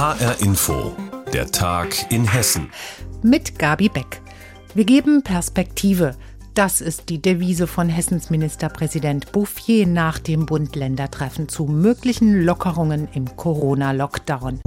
HR Info, der Tag in Hessen. Mit Gabi Beck. Wir geben Perspektive. Das ist die Devise von Hessens Ministerpräsident Bouffier nach dem Bund-Länder-Treffen zu möglichen Lockerungen im Corona-Lockdown.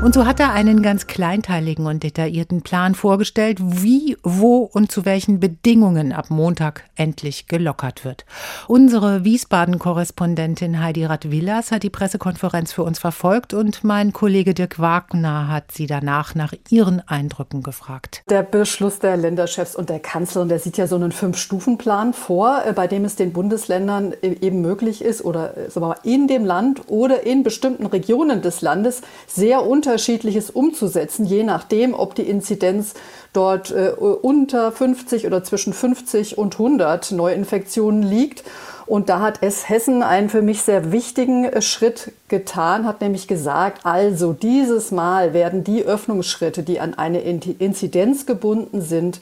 Und so hat er einen ganz kleinteiligen und detaillierten Plan vorgestellt, wie, wo und zu welchen Bedingungen ab Montag endlich gelockert wird. Unsere Wiesbaden-Korrespondentin Heidi Radvillas hat die Pressekonferenz für uns verfolgt und mein Kollege Dirk Wagner hat sie danach nach ihren Eindrücken gefragt. Der Beschluss der Länderchefs und der Kanzlerin, der sieht ja so einen Fünf-Stufen-Plan vor, äh, bei dem es den Bundesländern e-, eben möglich ist oder äh, in dem Land oder in bestimmten Regionen des Landes sehr unter Unterschiedliches umzusetzen, je nachdem, ob die Inzidenz dort äh, unter 50 oder zwischen 50 und 100 Neuinfektionen liegt. Und da hat es Hessen einen für mich sehr wichtigen äh, Schritt getan, hat nämlich gesagt, also dieses Mal werden die Öffnungsschritte, die an eine Inzidenz gebunden sind,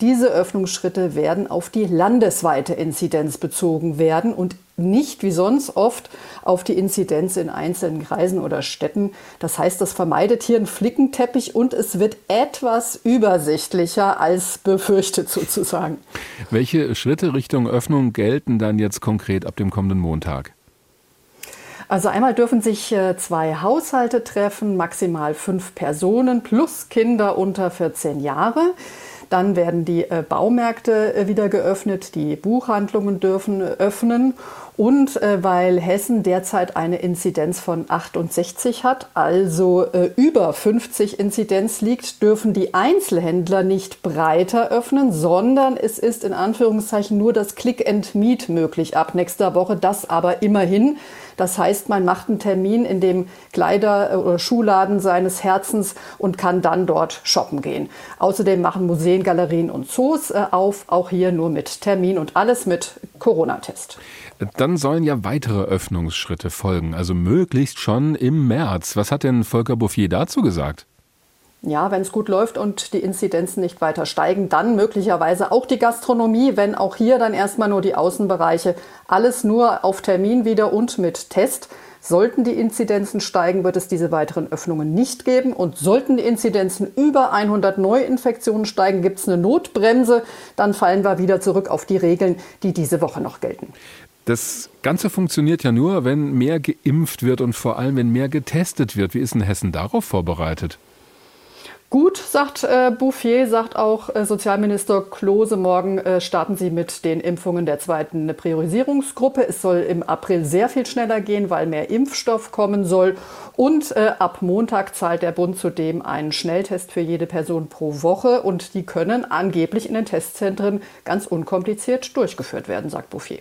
diese Öffnungsschritte werden auf die landesweite Inzidenz bezogen werden und nicht wie sonst oft auf die Inzidenz in einzelnen Kreisen oder Städten. Das heißt, das vermeidet hier einen Flickenteppich und es wird etwas übersichtlicher als befürchtet sozusagen. Welche Schritte Richtung Öffnung gelten dann jetzt konkret ab dem kommenden Montag? Also einmal dürfen sich äh, zwei Haushalte treffen, maximal fünf Personen plus Kinder unter 14 Jahre. Dann werden die äh, Baumärkte äh, wieder geöffnet, die Buchhandlungen dürfen öffnen. Und äh, weil Hessen derzeit eine Inzidenz von 68 hat, also über 50 Inzidenz liegt, dürfen die Einzelhändler nicht breiter öffnen, sondern es ist in Anführungszeichen nur das Click and Meet möglich ab nächster Woche. Das aber immerhin. Das heißt, man macht einen Termin in dem Kleider- oder Schuhladen seines Herzens und kann dann dort shoppen gehen. Außerdem machen Museen, Galerien und Zoos äh, auf, auch hier nur mit Termin und alles mit Corona-Test. Dann sollen ja weitere Öffnungsschritte folgen, also möglichst schon im März. Was hat denn Volker Bouffier dazu gesagt? Ja, wenn es gut läuft und die Inzidenzen nicht weiter steigen, dann möglicherweise auch die Gastronomie, wenn auch hier dann erstmal nur die Außenbereiche, alles nur auf Termin wieder und mit Test. Sollten die Inzidenzen steigen, wird es diese weiteren Öffnungen nicht geben. Und sollten die Inzidenzen über 100 Neuinfektionen steigen, gibt es eine Notbremse. Dann fallen wir wieder zurück auf die Regeln, die diese Woche noch gelten. Das Ganze funktioniert ja nur, wenn mehr geimpft wird und vor allem, wenn mehr getestet wird. Wie ist denn Hessen darauf vorbereitet? Gut, sagt äh, Bouffier, sagt auch äh, Sozialminister Klose, morgen äh, starten sie mit den Impfungen der zweiten Priorisierungsgruppe. Es soll im April sehr viel schneller gehen, weil mehr Impfstoff kommen soll. Und äh, ab Montag zahlt der Bund zudem einen Schnelltest für jede Person pro Woche. Und die können angeblich in den Testzentren ganz unkompliziert durchgeführt werden, sagt Bouffier.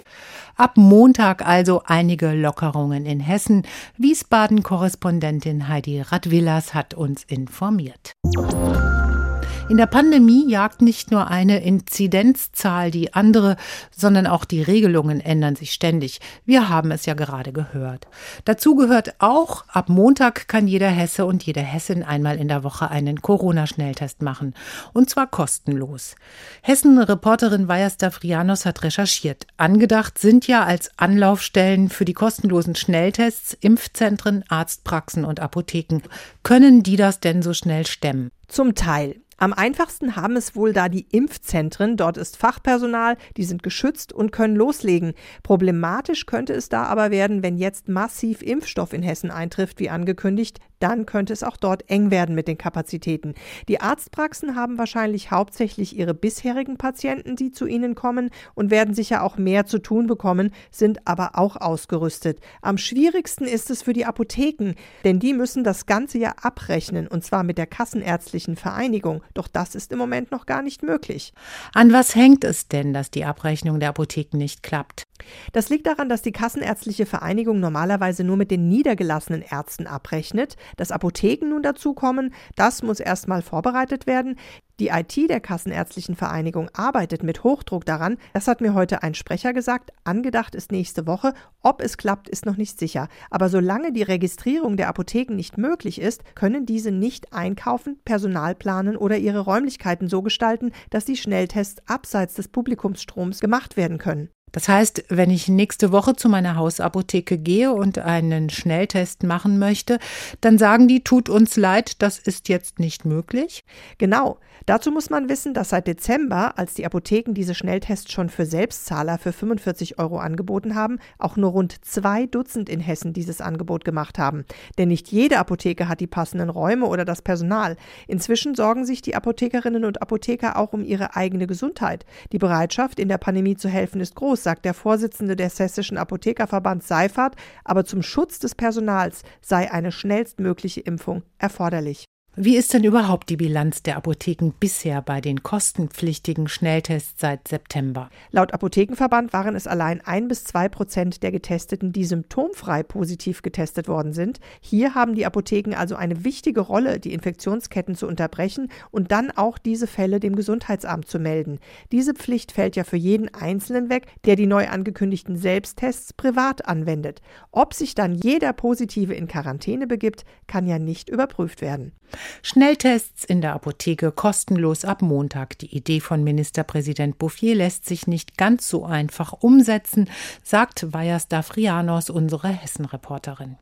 Ab Montag also einige Lockerungen in Hessen. Wiesbaden-Korrespondentin Heidi Radvillas hat uns informiert. Música In der Pandemie jagt nicht nur eine Inzidenzzahl die andere, sondern auch die Regelungen ändern sich ständig. Wir haben es ja gerade gehört. Dazu gehört auch, ab Montag kann jeder Hesse und jede Hessin einmal in der Woche einen Corona-Schnelltest machen. Und zwar kostenlos. Hessen-Reporterin Vajasta Frianos hat recherchiert. Angedacht sind ja als Anlaufstellen für die kostenlosen Schnelltests Impfzentren, Arztpraxen und Apotheken. Können die das denn so schnell stemmen? Zum Teil. Am einfachsten haben es wohl da die Impfzentren. Dort ist Fachpersonal, die sind geschützt und können loslegen. Problematisch könnte es da aber werden, wenn jetzt massiv Impfstoff in Hessen eintrifft, wie angekündigt. Dann könnte es auch dort eng werden mit den Kapazitäten. Die Arztpraxen haben wahrscheinlich hauptsächlich ihre bisherigen Patienten, die zu ihnen kommen und werden sicher auch mehr zu tun bekommen, sind aber auch ausgerüstet. Am schwierigsten ist es für die Apotheken, denn die müssen das ganze ja abrechnen und zwar mit der Kassenärztlichen Vereinigung. Doch das ist im Moment noch gar nicht möglich. An was hängt es denn, dass die Abrechnung der Apotheken nicht klappt? Das liegt daran, dass die Kassenärztliche Vereinigung normalerweise nur mit den niedergelassenen Ärzten abrechnet. Dass Apotheken nun dazukommen, das muss erstmal vorbereitet werden. Die IT der Kassenärztlichen Vereinigung arbeitet mit Hochdruck daran. Das hat mir heute ein Sprecher gesagt. Angedacht ist nächste Woche. Ob es klappt, ist noch nicht sicher. Aber solange die Registrierung der Apotheken nicht möglich ist, können diese nicht einkaufen, Personal planen oder ihre Räumlichkeiten so gestalten, dass die Schnelltests abseits des Publikumsstroms gemacht werden können. Das heißt, wenn ich nächste Woche zu meiner Hausapotheke gehe und einen Schnelltest machen möchte, dann sagen die, tut uns leid, das ist jetzt nicht möglich. Genau. Dazu muss man wissen, dass seit Dezember, als die Apotheken diese Schnelltests schon für Selbstzahler für 45 Euro angeboten haben, auch nur rund zwei Dutzend in Hessen dieses Angebot gemacht haben. Denn nicht jede Apotheke hat die passenden Räume oder das Personal. Inzwischen sorgen sich die Apothekerinnen und Apotheker auch um ihre eigene Gesundheit. Die Bereitschaft, in der Pandemie zu helfen, ist groß, sagt der Vorsitzende des Hessischen Apothekerverbands Seifert. Aber zum Schutz des Personals sei eine schnellstmögliche Impfung erforderlich. Wie ist denn überhaupt die Bilanz der Apotheken bisher bei den kostenpflichtigen Schnelltests seit September? Laut Apothekenverband waren es allein ein bis zwei Prozent der Getesteten, die symptomfrei positiv getestet worden sind. Hier haben die Apotheken also eine wichtige Rolle, die Infektionsketten zu unterbrechen und dann auch diese Fälle dem Gesundheitsamt zu melden. Diese Pflicht fällt ja für jeden Einzelnen weg, der die neu angekündigten Selbsttests privat anwendet. Ob sich dann jeder Positive in Quarantäne begibt, kann ja nicht überprüft werden. Schnelltests in der Apotheke kostenlos ab Montag. Die Idee von Ministerpräsident Bouffier lässt sich nicht ganz so einfach umsetzen, sagt Vajas Dafrianos, unsere Hessen-Reporterin.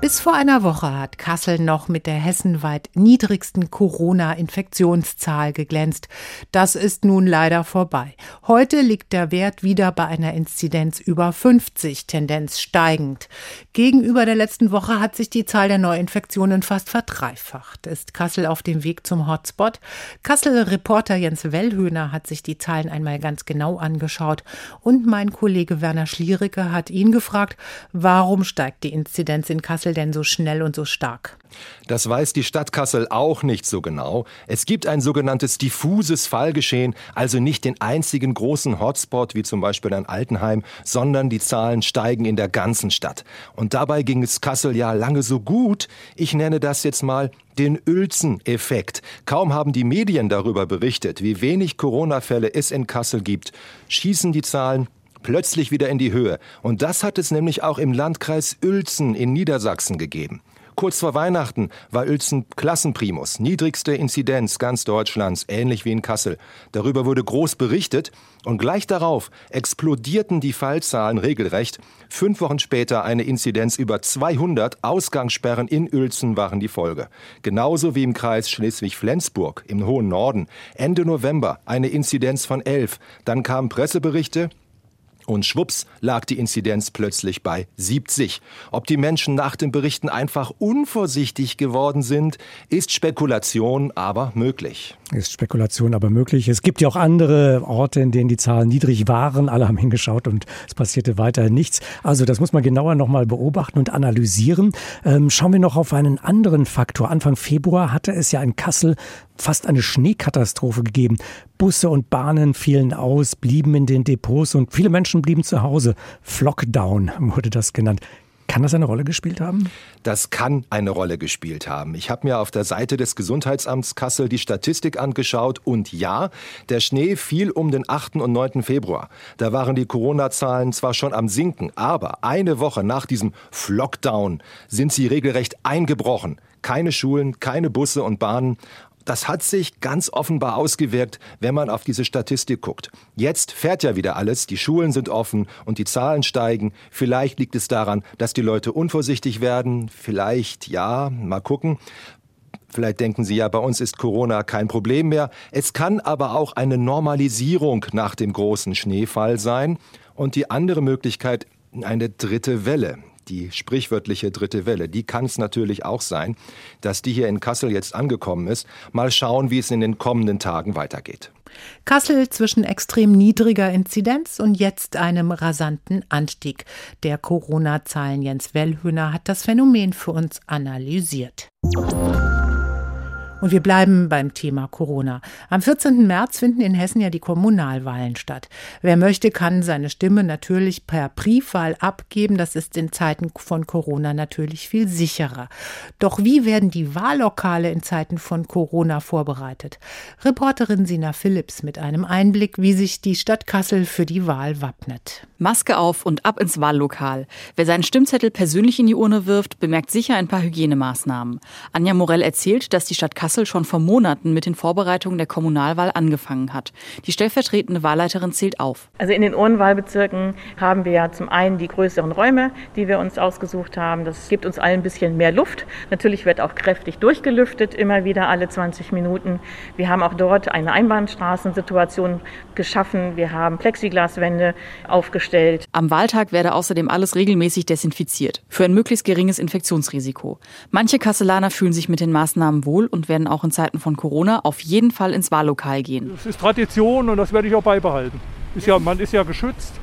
Bis vor einer Woche hat Kassel noch mit der hessenweit niedrigsten Corona-Infektionszahl geglänzt. Das ist nun leider vorbei. Heute liegt der Wert wieder bei einer Inzidenz über 50, Tendenz steigend. Gegenüber der letzten Woche hat sich die Zahl der Neuinfektionen fast verdreifacht. Ist Kassel auf dem Weg zum Hotspot? Kassel-Reporter Jens Wellhöhner hat sich die Zahlen einmal ganz genau angeschaut und mein Kollege Werner Schliericke hat ihn gefragt, warum steigt die Inzidenz in Kassel Kassel denn so schnell und so stark? Das weiß die Stadt Kassel auch nicht so genau. Es gibt ein sogenanntes diffuses Fallgeschehen, also nicht den einzigen großen Hotspot wie zum Beispiel ein Altenheim, sondern die Zahlen steigen in der ganzen Stadt. Und dabei ging es Kassel ja lange so gut. Ich nenne das jetzt mal den Uelzen-Effekt. Kaum haben die Medien darüber berichtet, wie wenig Corona-Fälle es in Kassel gibt, schießen die Zahlen plötzlich wieder in die Höhe. Und das hat es nämlich auch im Landkreis Uelzen in Niedersachsen gegeben. Kurz vor Weihnachten war Uelzen Klassenprimus, niedrigste Inzidenz ganz Deutschlands, ähnlich wie in Kassel. Darüber wurde groß berichtet und gleich darauf explodierten die Fallzahlen regelrecht. Fünf Wochen später eine Inzidenz über 200, Ausgangssperren in Uelzen waren die Folge. Genauso wie im Kreis Schleswig-Flensburg im hohen Norden. Ende November eine Inzidenz von 11. Dann kamen Presseberichte, und schwupps lag die Inzidenz plötzlich bei 70. Ob die Menschen nach den Berichten einfach unvorsichtig geworden sind, ist Spekulation, aber möglich. Ist Spekulation, aber möglich. Es gibt ja auch andere Orte, in denen die Zahlen niedrig waren. Alle haben hingeschaut und es passierte weiterhin nichts. Also das muss man genauer nochmal beobachten und analysieren. Ähm, schauen wir noch auf einen anderen Faktor. Anfang Februar hatte es ja in Kassel fast eine Schneekatastrophe gegeben. Busse und Bahnen fielen aus, blieben in den Depots und viele Menschen blieben zu Hause. Flockdown wurde das genannt. Kann das eine Rolle gespielt haben? Das kann eine Rolle gespielt haben. Ich habe mir auf der Seite des Gesundheitsamts Kassel die Statistik angeschaut und ja, der Schnee fiel um den 8. und 9. Februar. Da waren die Corona-Zahlen zwar schon am Sinken, aber eine Woche nach diesem Flockdown sind sie regelrecht eingebrochen. Keine Schulen, keine Busse und Bahnen. Das hat sich ganz offenbar ausgewirkt, wenn man auf diese Statistik guckt. Jetzt fährt ja wieder alles, die Schulen sind offen und die Zahlen steigen. Vielleicht liegt es daran, dass die Leute unvorsichtig werden. Vielleicht, ja, mal gucken. Vielleicht denken Sie ja, bei uns ist Corona kein Problem mehr. Es kann aber auch eine Normalisierung nach dem großen Schneefall sein. Und die andere Möglichkeit, eine dritte Welle die sprichwörtliche dritte Welle, die kann es natürlich auch sein, dass die hier in Kassel jetzt angekommen ist. Mal schauen, wie es in den kommenden Tagen weitergeht. Kassel zwischen extrem niedriger Inzidenz und jetzt einem rasanten Anstieg der Corona-Zahlen. Jens Wellhöhner hat das Phänomen für uns analysiert. Und wir bleiben beim Thema Corona. Am 14. März finden in Hessen ja die Kommunalwahlen statt. Wer möchte, kann seine Stimme natürlich per Briefwahl abgeben. Das ist in Zeiten von Corona natürlich viel sicherer. Doch wie werden die Wahllokale in Zeiten von Corona vorbereitet? Reporterin Sina Phillips mit einem Einblick, wie sich die Stadt Kassel für die Wahl wappnet. Maske auf und ab ins Wahllokal. Wer seinen Stimmzettel persönlich in die Urne wirft, bemerkt sicher ein paar Hygienemaßnahmen. Anja Morell erzählt, dass die Stadt Kassel Kassel schon vor Monaten mit den Vorbereitungen der Kommunalwahl angefangen hat. Die stellvertretende Wahlleiterin zählt auf. Also in den Ohrenwahlbezirken haben wir ja zum einen die größeren Räume, die wir uns ausgesucht haben. Das gibt uns allen ein bisschen mehr Luft. Natürlich wird auch kräftig durchgelüftet, immer wieder alle 20 Minuten. Wir haben auch dort eine Einbahnstraßensituation geschaffen. Wir haben Plexiglaswände aufgestellt. Am Wahltag werde außerdem alles regelmäßig desinfiziert. Für ein möglichst geringes Infektionsrisiko. Manche Kasselaner fühlen sich mit den Maßnahmen wohl und werden auch in Zeiten von Corona auf jeden Fall ins Wahllokal gehen. Das ist Tradition und das werde ich auch beibehalten. Ist ja, man ist ja geschützt.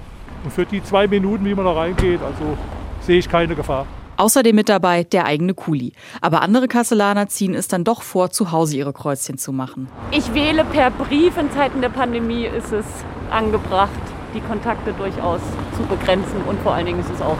Und für die zwei Minuten, wie man da reingeht, also sehe ich keine Gefahr. Außerdem mit dabei der eigene Kuli. Aber andere Kasselaner ziehen es dann doch vor, zu Hause ihre Kreuzchen zu machen. Ich wähle per Brief. In Zeiten der Pandemie ist es angebracht, die Kontakte durchaus zu begrenzen. Und vor allen Dingen ist es auch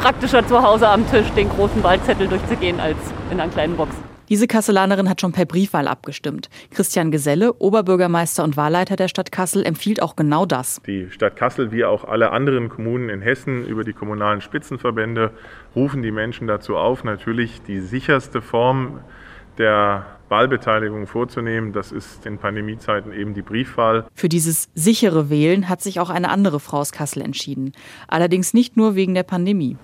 praktischer zu Hause am Tisch, den großen Wahlzettel durchzugehen, als in einer kleinen Box. Diese Kasselanerin hat schon per Briefwahl abgestimmt. Christian Geselle, Oberbürgermeister und Wahlleiter der Stadt Kassel, empfiehlt auch genau das. Die Stadt Kassel wie auch alle anderen Kommunen in Hessen über die kommunalen Spitzenverbände rufen die Menschen dazu auf, natürlich die sicherste Form der Wahlbeteiligung vorzunehmen. Das ist in Pandemiezeiten eben die Briefwahl. Für dieses sichere Wählen hat sich auch eine andere Frau aus Kassel entschieden. Allerdings nicht nur wegen der Pandemie.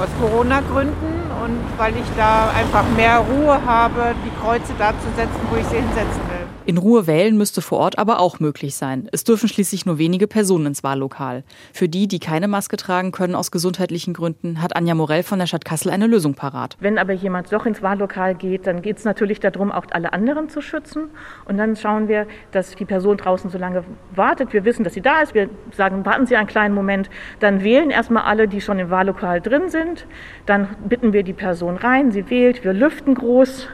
Aus Corona-Gründen und weil ich da einfach mehr Ruhe habe, die Kreuze da zu setzen, wo ich sie hinsetzen will. In Ruhe wählen müsste vor Ort aber auch möglich sein. Es dürfen schließlich nur wenige Personen ins Wahllokal. Für die, die keine Maske tragen können aus gesundheitlichen Gründen, hat Anja Morell von der Stadt Kassel eine Lösung parat. Wenn aber jemand doch ins Wahllokal geht, dann geht es natürlich darum, auch alle anderen zu schützen. Und dann schauen wir, dass die Person draußen so lange wartet. Wir wissen, dass sie da ist. Wir sagen, warten Sie einen kleinen Moment. Dann wählen erstmal alle, die schon im Wahllokal drin sind. Dann bitten wir die Person rein. Sie wählt. Wir lüften groß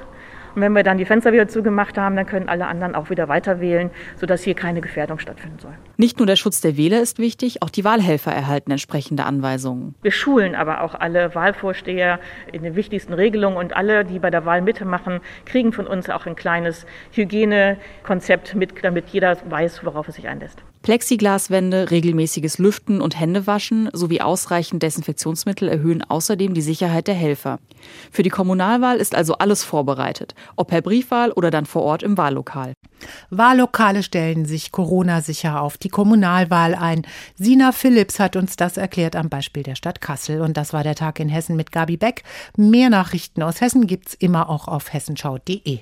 und wenn wir dann die Fenster wieder zugemacht haben, dann können alle anderen auch wieder weiter wählen, sodass hier keine Gefährdung stattfinden soll. Nicht nur der Schutz der Wähler ist wichtig, auch die Wahlhelfer erhalten entsprechende Anweisungen. Wir schulen aber auch alle Wahlvorsteher in den wichtigsten Regelungen und alle, die bei der Wahl mitmachen, kriegen von uns auch ein kleines Hygienekonzept mit, damit jeder weiß, worauf er sich einlässt. Plexiglaswände, regelmäßiges Lüften und Händewaschen sowie ausreichend Desinfektionsmittel erhöhen außerdem die Sicherheit der Helfer. Für die Kommunalwahl ist also alles vorbereitet, ob per Briefwahl oder dann vor Ort im Wahllokal. Wahllokale stellen sich Corona-sicher auf die Kommunalwahl ein. Sina Philipps hat uns das erklärt am Beispiel der Stadt Kassel. Und das war der Tag in Hessen mit Gabi Beck. Mehr Nachrichten aus Hessen gibt's immer auch auf hessenschau.de.